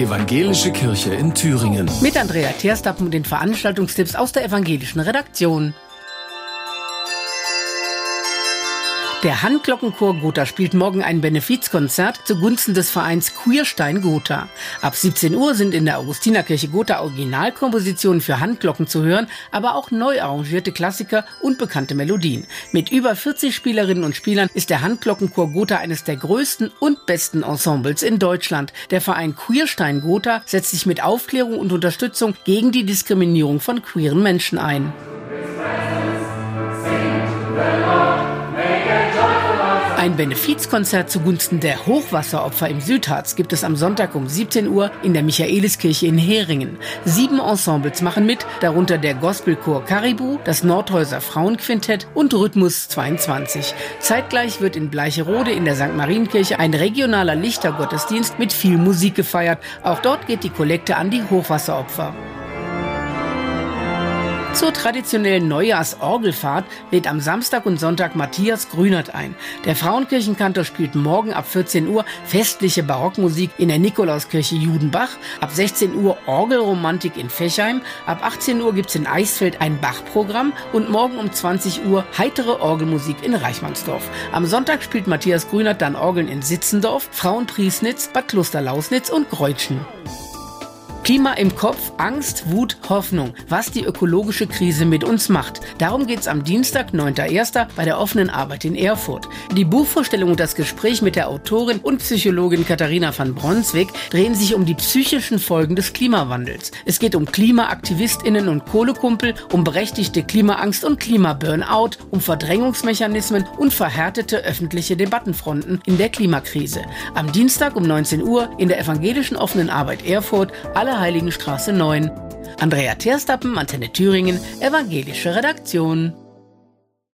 Evangelische Kirche in Thüringen. Mit Andrea Terstappen und den Veranstaltungstipps aus der evangelischen Redaktion. Der Handglockenchor Gotha spielt morgen ein Benefizkonzert zugunsten des Vereins Queerstein Gotha. Ab 17 Uhr sind in der Augustinerkirche Gotha Originalkompositionen für Handglocken zu hören, aber auch neu arrangierte Klassiker und bekannte Melodien. Mit über 40 Spielerinnen und Spielern ist der Handglockenchor Gotha eines der größten und besten Ensembles in Deutschland. Der Verein Queerstein Gotha setzt sich mit Aufklärung und Unterstützung gegen die Diskriminierung von queeren Menschen ein. Ein Benefizkonzert zugunsten der Hochwasseropfer im Südharz gibt es am Sonntag um 17 Uhr in der Michaeliskirche in Heringen. Sieben Ensembles machen mit, darunter der Gospelchor Caribou, das Nordhäuser Frauenquintett und Rhythmus 22. Zeitgleich wird in Bleicherode in der St. Marienkirche ein regionaler Lichtergottesdienst mit viel Musik gefeiert. Auch dort geht die Kollekte an die Hochwasseropfer. Zur traditionellen Neujahrsorgelfahrt lädt am Samstag und Sonntag Matthias Grünert ein. Der Frauenkirchenkantor spielt morgen ab 14 Uhr festliche Barockmusik in der Nikolauskirche Judenbach, ab 16 Uhr Orgelromantik in Fechheim, ab 18 Uhr gibt's in Eisfeld ein Bachprogramm und morgen um 20 Uhr heitere Orgelmusik in Reichmannsdorf. Am Sonntag spielt Matthias Grünert dann Orgeln in Sitzendorf, Frauenpriesnitz, Bad Klosterlausnitz und Greutschen. Klima im Kopf, Angst, Wut, Hoffnung, was die ökologische Krise mit uns macht. Darum geht's am Dienstag, 9.1. bei der offenen Arbeit in Erfurt. Die Buchvorstellung und das Gespräch mit der Autorin und Psychologin Katharina van Bronswig drehen sich um die psychischen Folgen des Klimawandels. Es geht um KlimaaktivistInnen und Kohlekumpel, um berechtigte Klimaangst und Klimaburnout, um Verdrängungsmechanismen und verhärtete öffentliche Debattenfronten in der Klimakrise. Am Dienstag um 19 Uhr in der evangelischen offenen Arbeit Erfurt alle Allerheiligenstraße 9. Andrea Terstappen, Antenne Thüringen, Evangelische Redaktion.